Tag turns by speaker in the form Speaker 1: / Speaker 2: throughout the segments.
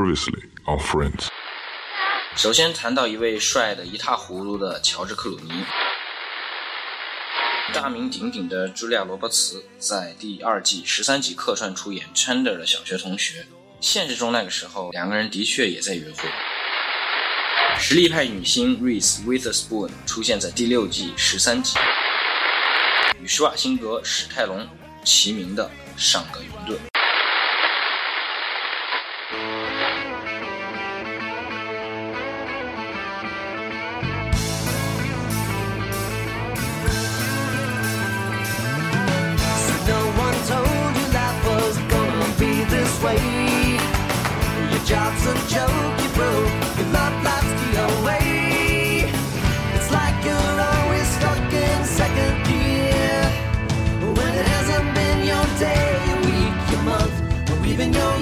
Speaker 1: Previously on Friends。
Speaker 2: 首先谈到一位帅的一塌糊涂的乔治·克鲁尼，大名鼎鼎的茱莉亚·罗伯茨在第二季十三集客串出演 Chandler 的小学同学。现实中那个时候，两个人的确也在约会。实力派女星 Reese Witherspoon 出现在第六季十三集，与施瓦辛格、史泰龙齐名的上个云顿。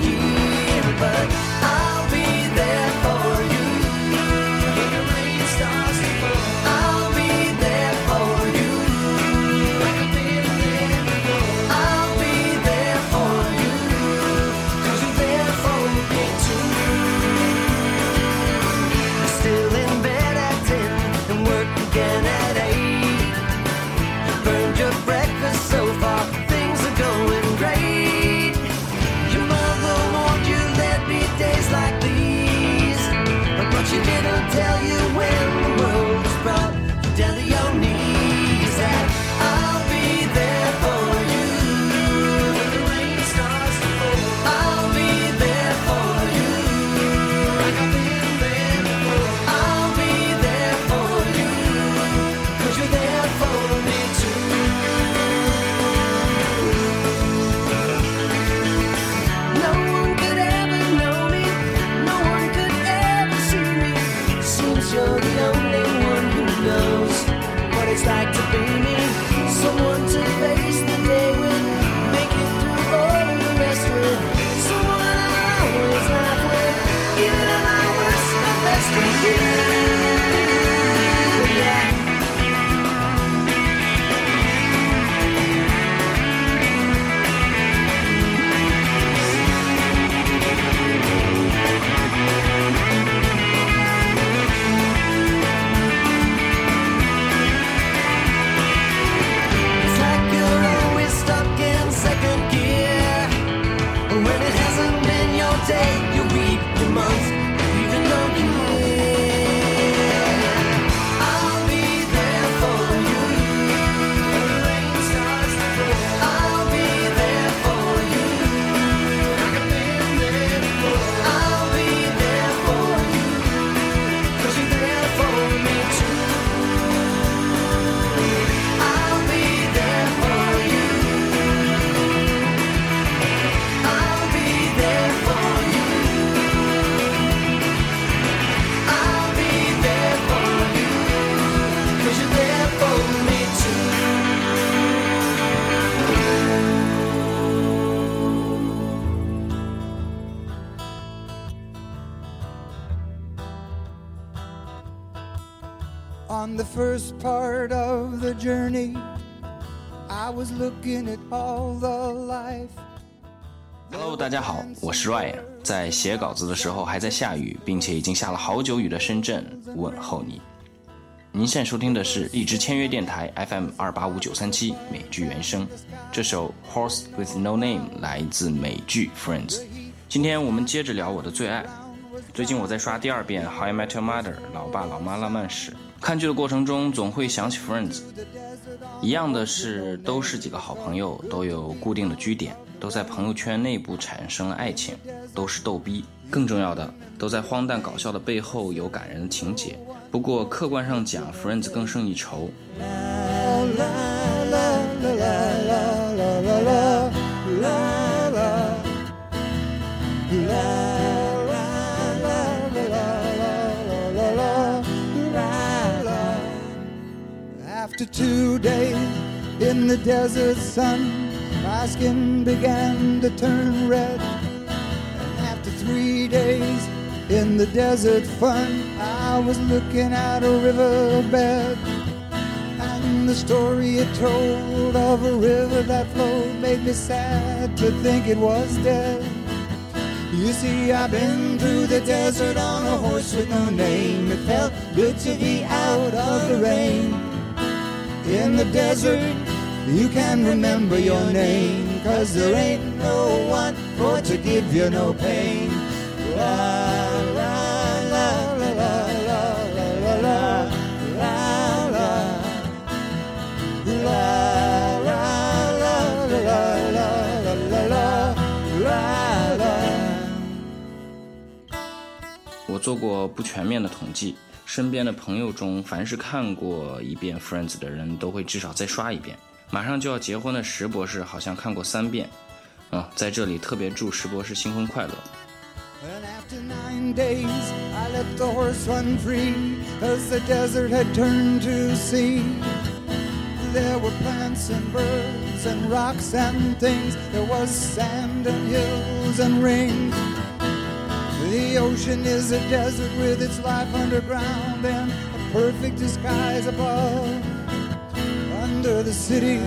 Speaker 3: Year. But I'll
Speaker 2: 大家好，我是 Ryan，在写稿子的时候还在下雨，并且已经下了好久雨的深圳问候你。您现在收听的是荔枝签约电台 FM 二八五九三七美剧原声，这首《Horse with No Name》来自美剧 Friends。今天我们接着聊我的最爱。最近我在刷第二遍《How I Met Your Mother》老爸老妈浪漫史，看剧的过程中总会想起 Friends。一样的是，都是几个好朋友，都有固定的居点，都在朋友圈内部产生了爱情，都是逗逼。更重要的，都在荒诞搞笑的背后有感人的情节。不过客观上讲，Friends 更胜一筹。
Speaker 4: After two days in the desert sun, my skin began to turn red. And after three days in the desert fun, I was looking at a riverbed. And the story it told of a river that flowed made me sad to think it was dead. You see, I've been through the desert on a horse with no name. It felt good to be out of the rain. In the desert, you can remember your name, cause there ain't no one for to give you no pain. La, la, la, la, la, la, la, la, la, la, la. La, la, la, la, la, la, la, la, la, la.
Speaker 2: 我做过不全面的统计，身边的朋友中，凡是看过一遍《Friends》的人，都会至少再刷一遍。马上就要结婚的石博士好像看过三遍。啊、在这里特别祝石博士新婚快乐。
Speaker 4: And after nine days, I let the horse run free, as the desert had turned to sea. There were plants and birds and rocks and things. There was sand and hills and rain. The ocean is a desert with its life underground and a perfect disguise above. Under the cities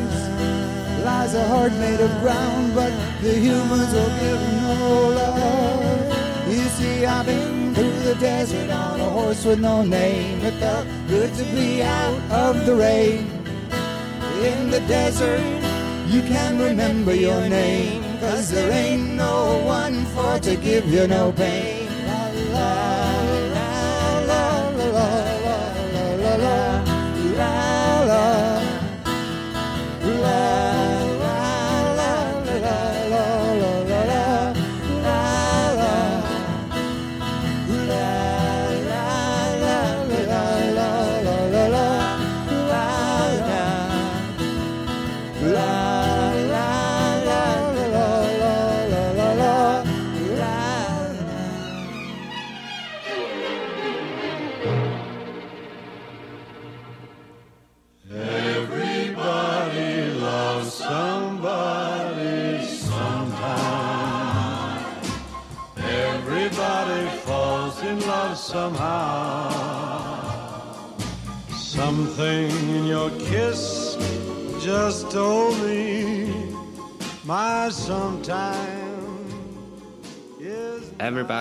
Speaker 4: lies a heart made of ground, but the humans will give no love. You see, I've been through the desert on a horse with no name. It felt good to be out of the rain. In the desert, you can remember your name, cause there ain't no one for to give you no pain.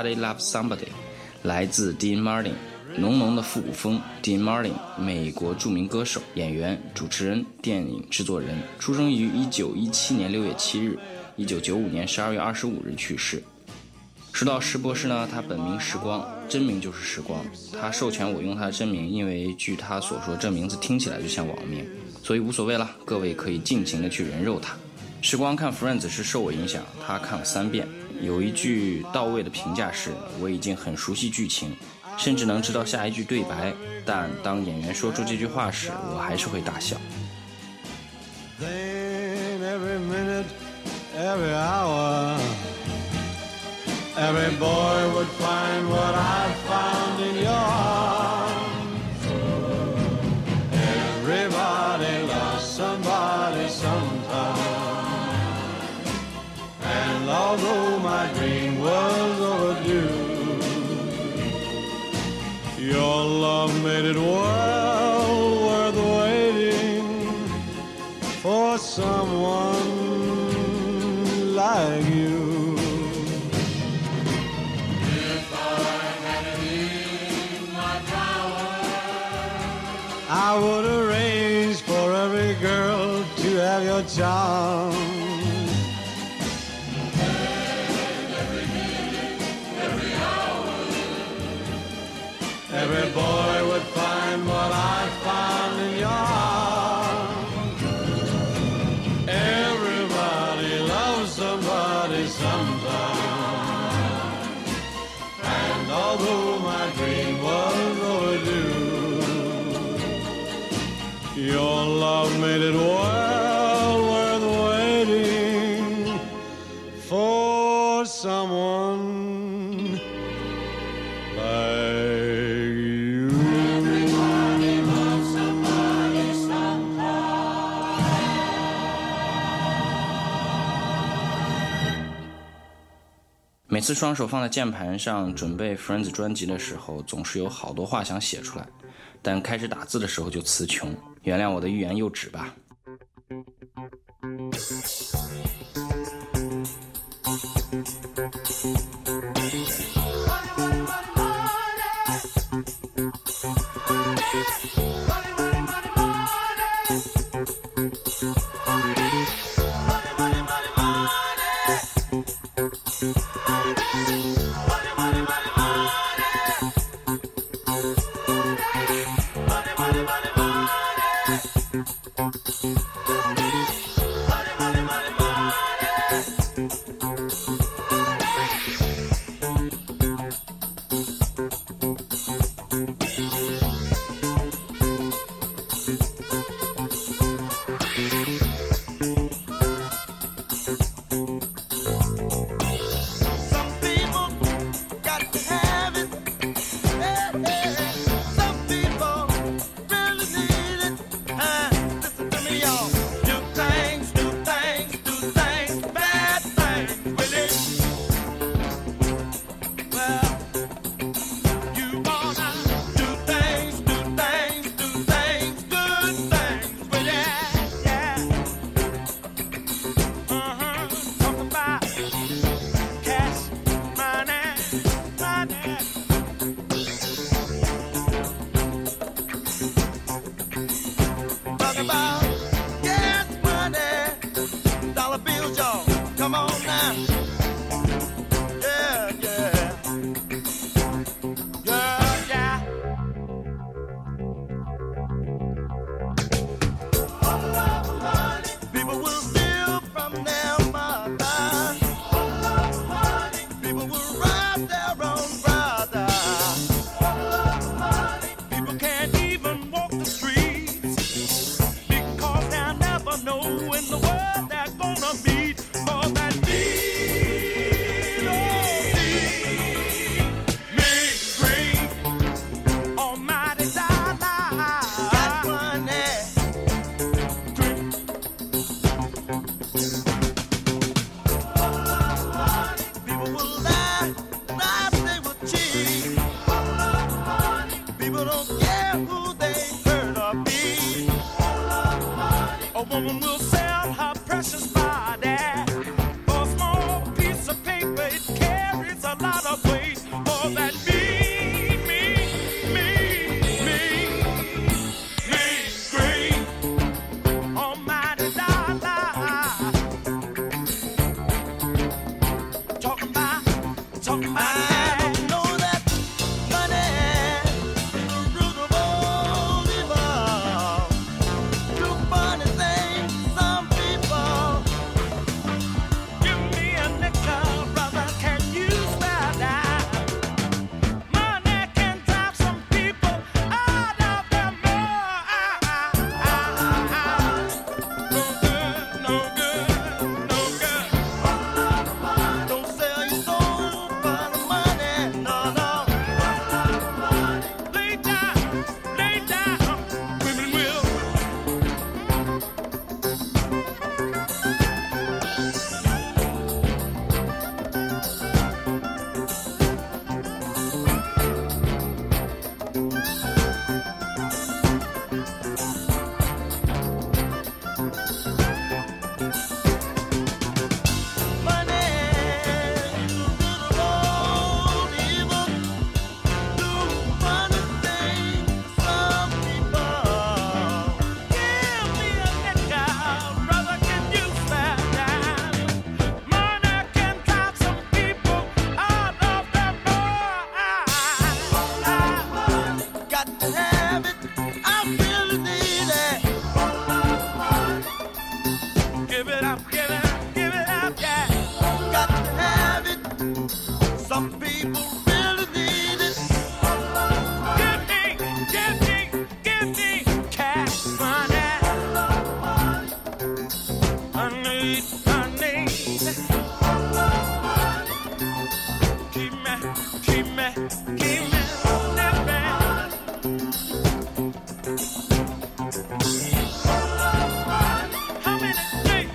Speaker 1: Somebody
Speaker 2: loves somebody，来自 Dean Martin，浓浓的复古风。Dean Martin，美国著名歌手、演员、主持人、电影制作人，出生于1917年6月7日，1995年12月25日去世。说到石博士呢，他本名时光，真名就是时光。他授权我用他的真名，因为据他所说，这名字听起来就像网名，所以无所谓了，各位可以尽情的去人肉他。时光看 Friends 是受我影响，他看了三遍。有一句到位的评价是：我已经很熟悉剧情，甚至能知道下一句对白，但当演员说出这句话时，我还是会大笑。
Speaker 1: Then every minute, every hour, every boy would find what I love made it well worth waiting for someone like you. If I had it in my power, I would arrange for every girl to have your charm. Every boy
Speaker 2: 双手放在键盘上准备 Friends 专辑的时候，总是有好多话想写出来，但开始打字的时候就词穷，原谅我的欲言又止吧。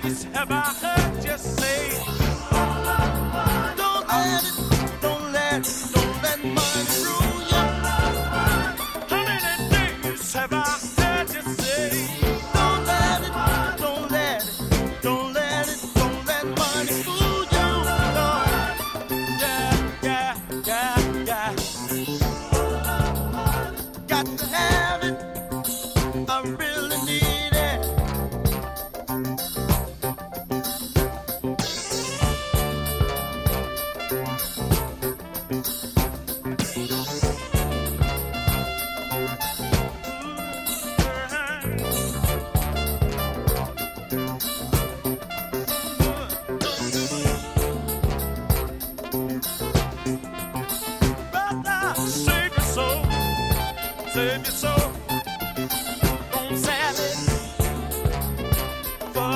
Speaker 5: Have I heard you say?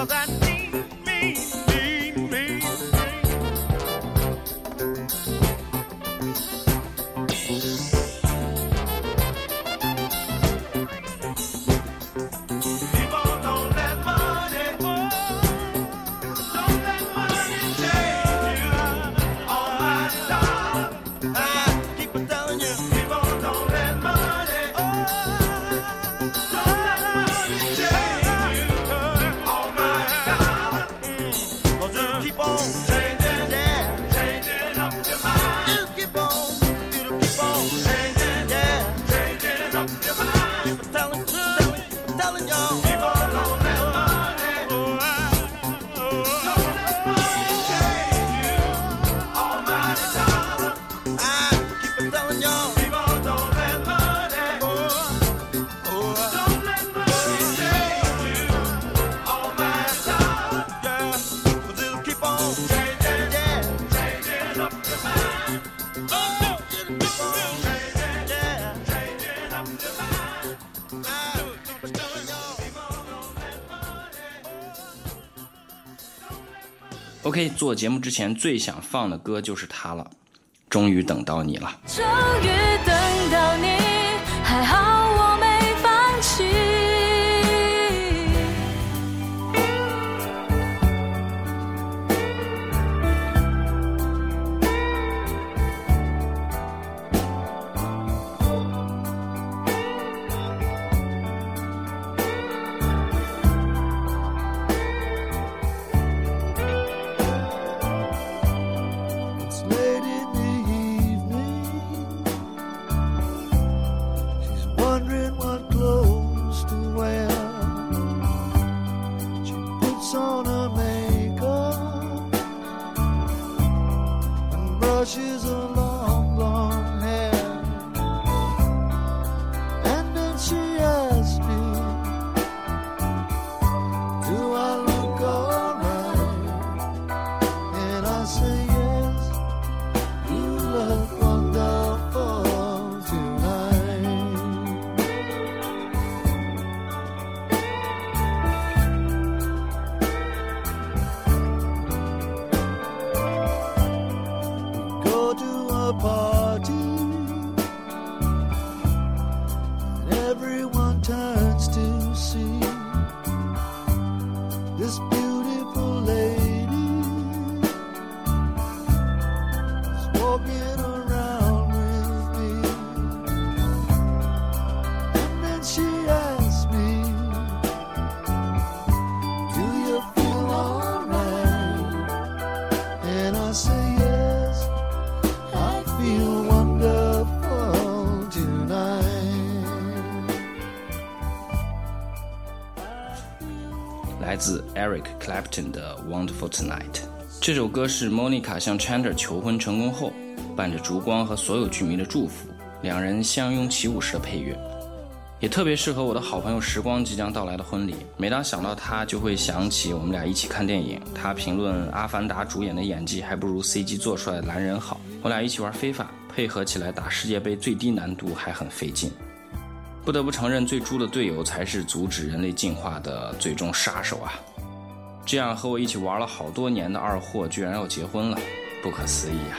Speaker 5: That.
Speaker 6: I
Speaker 2: 在做节目之前最想放的歌就是它了。终于等到你了。
Speaker 7: 终于等到你还好 she has me do
Speaker 8: you feel all right and also yes i feel wonderful tonight
Speaker 2: 来自 Eric Clapton 的 wonderful tonight 这首歌是 Monica 向 Chandra 求婚成功后，伴着烛光和所有剧迷的祝福，两人相拥起舞时的配乐。也特别适合我的好朋友时光即将到来的婚礼。每当想到他，就会想起我们俩一起看电影。他评论《阿凡达》主演的演技还不如 CG 做出来的蓝人好。我俩一起玩非法，配合起来打世界杯最低难度还很费劲。不得不承认，最猪的队友才是阻止人类进化的最终杀手啊！这样和我一起玩了好多年的二货，居然要结婚了，不可思议啊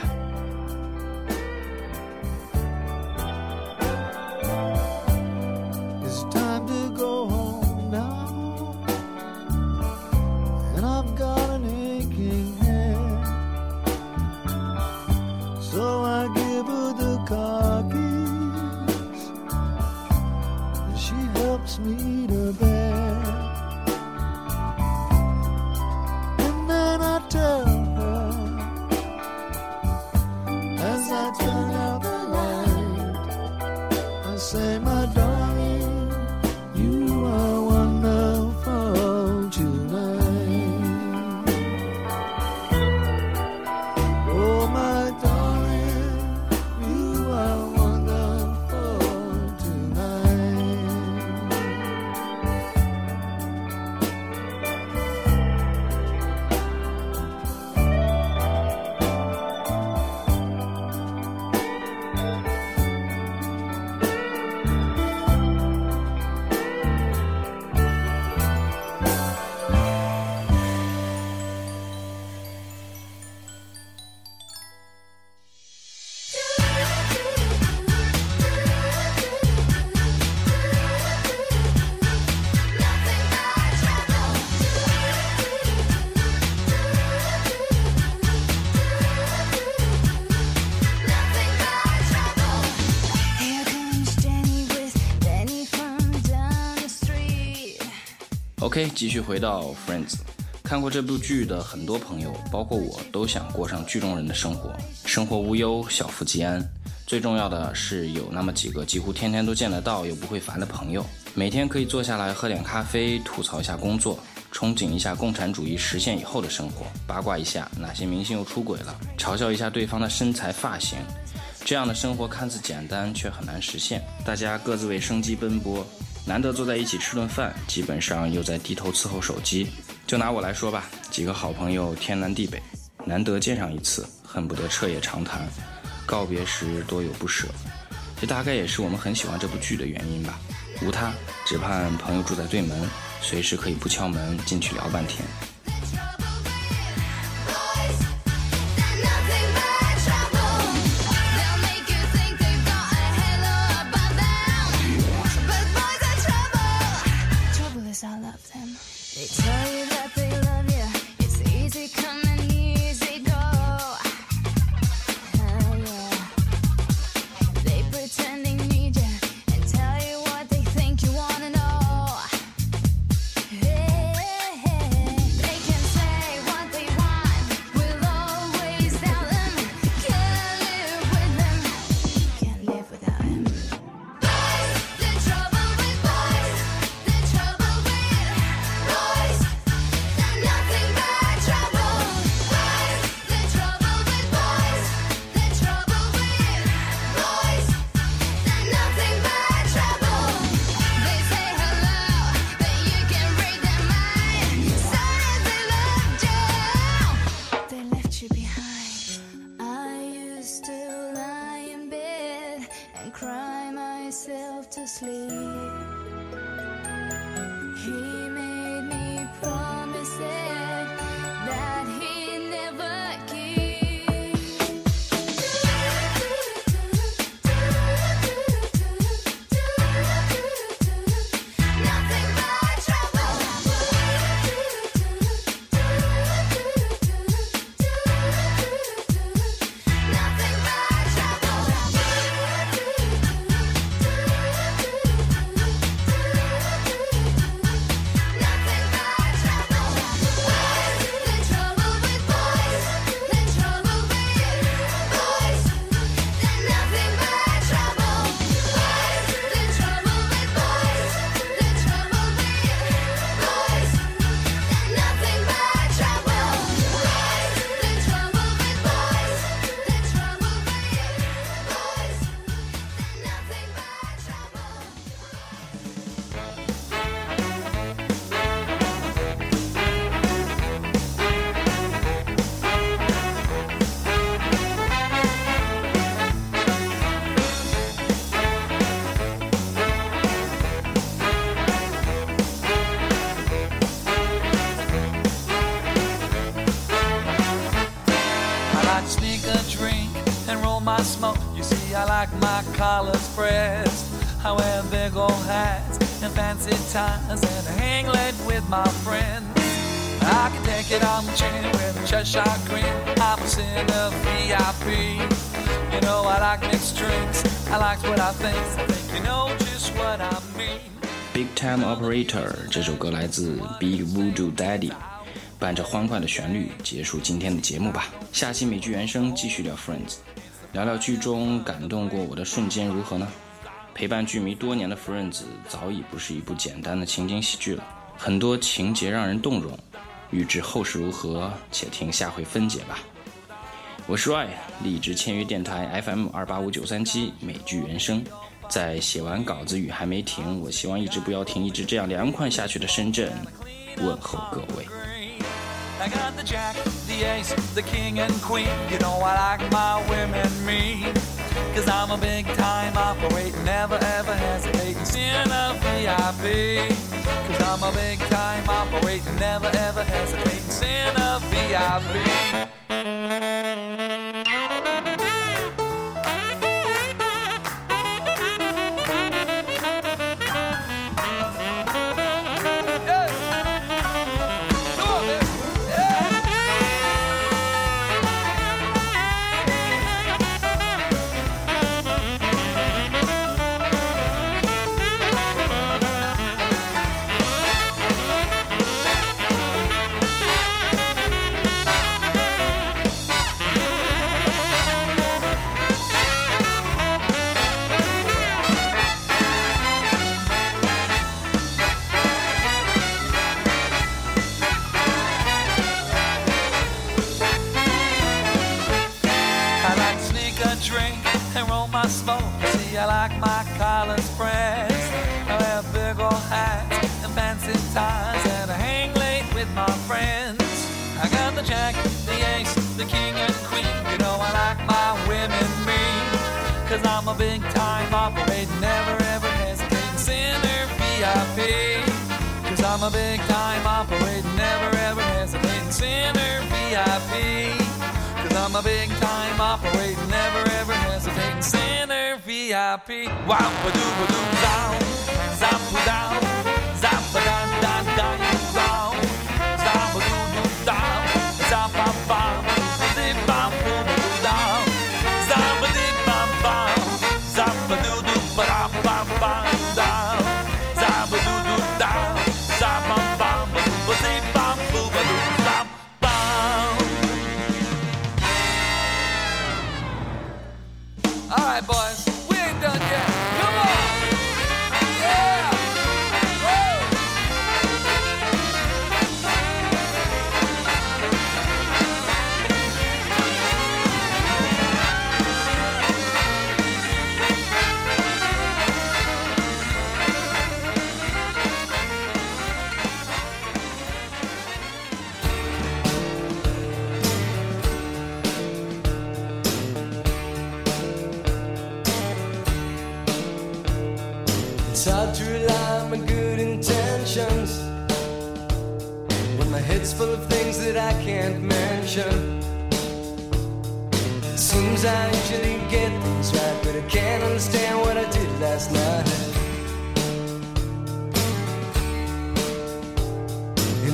Speaker 2: OK，继续回到 Friends。看过这部剧的很多朋友，包括我，都想过上剧中人的生活，生活无忧，小富即安。最重要的是有那么几个几乎天天都见得到又不会烦的朋友，每天可以坐下来喝点咖啡，吐槽一下工作，憧憬一下共产主义实现以后的生活，八卦一下哪些明星又出轨了，嘲笑一下对方的身材发型。这样的生活看似简单，却很难实现。大家各自为生计奔波，难得坐在一起吃顿饭，基本上又在低头伺候手机。就拿我来说吧，几个好朋友天南地北，难得见上一次，恨不得彻夜长谈。告别时多有不舍，这大概也是我们很喜欢这部剧的原因吧。无他，只盼朋友住在对门，随时可以不敲门进去聊半天。
Speaker 9: like my collars pressed. I wear big old hats and fancy ties and I hang late with my friends. I can take it on the chin with a Cheshire grin. I'm a sinner VIP. You know I like mixed drinks. I like what I think. I think you know just what I mean.
Speaker 2: Big Time Operator 这首歌来自 Big Voodoo Daddy，伴着欢快的旋律结束今天的节目吧。下期美剧原声继续聊 Friends， 聊聊剧中感动过我的瞬间如何呢？陪伴剧迷多年的 Friends 早已不是一部简单的情景喜剧了，很多情节让人动容。欲知后事如何，且听下回分解吧。我是 Ray，荔枝签约电台 FM 二八五九三七美剧原声。在写完稿子雨还没停，我希望一直不要停，一直这样凉快下去的深圳，问候各位。
Speaker 9: The ace, the king and queen. You know I like my women mean. Cause I'm a big time operator, never ever hesitating. Sin a VIP. Cause I'm a big time operator, never ever hesitating. Sin a VIP. Collars. I wear big old hats and fancy ties, and I hang late with my friends. I got the jack, the ace, the king and queen. You know I like my women mean. Cause I'm a big time operator, never ever hesitating. Sinner VIP. Cause I'm a big time operator, never ever hesitating. Sinner VIP. Cause I'm a big time operator, never ever hesitating. Sinner VIP. Wow, ba doo down. Zap down. Zap down, down, down, down. Zap doo doo down. Zap bam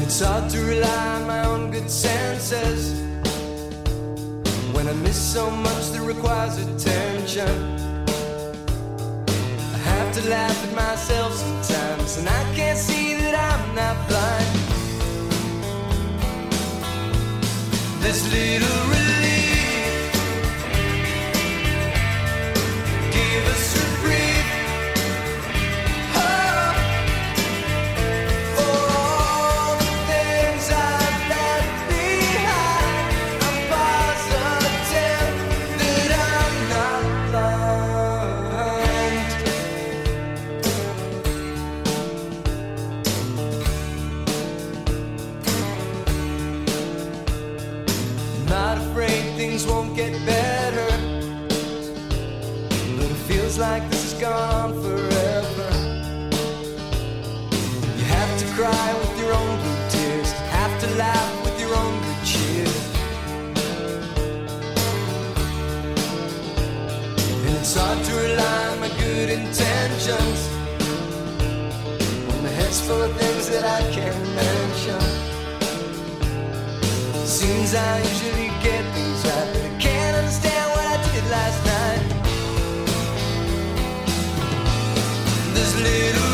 Speaker 3: it's hard to rely on my own good senses when I miss so much that requires attention. I have to laugh at myself sometimes, and I can't see that I'm not blind. This little relief, like this is gone forever. You have to cry with your own blue tears, have to laugh with your own good cheer. And It's hard to rely on my good intentions when my head's full of things that I can't mention. Seems I usually get little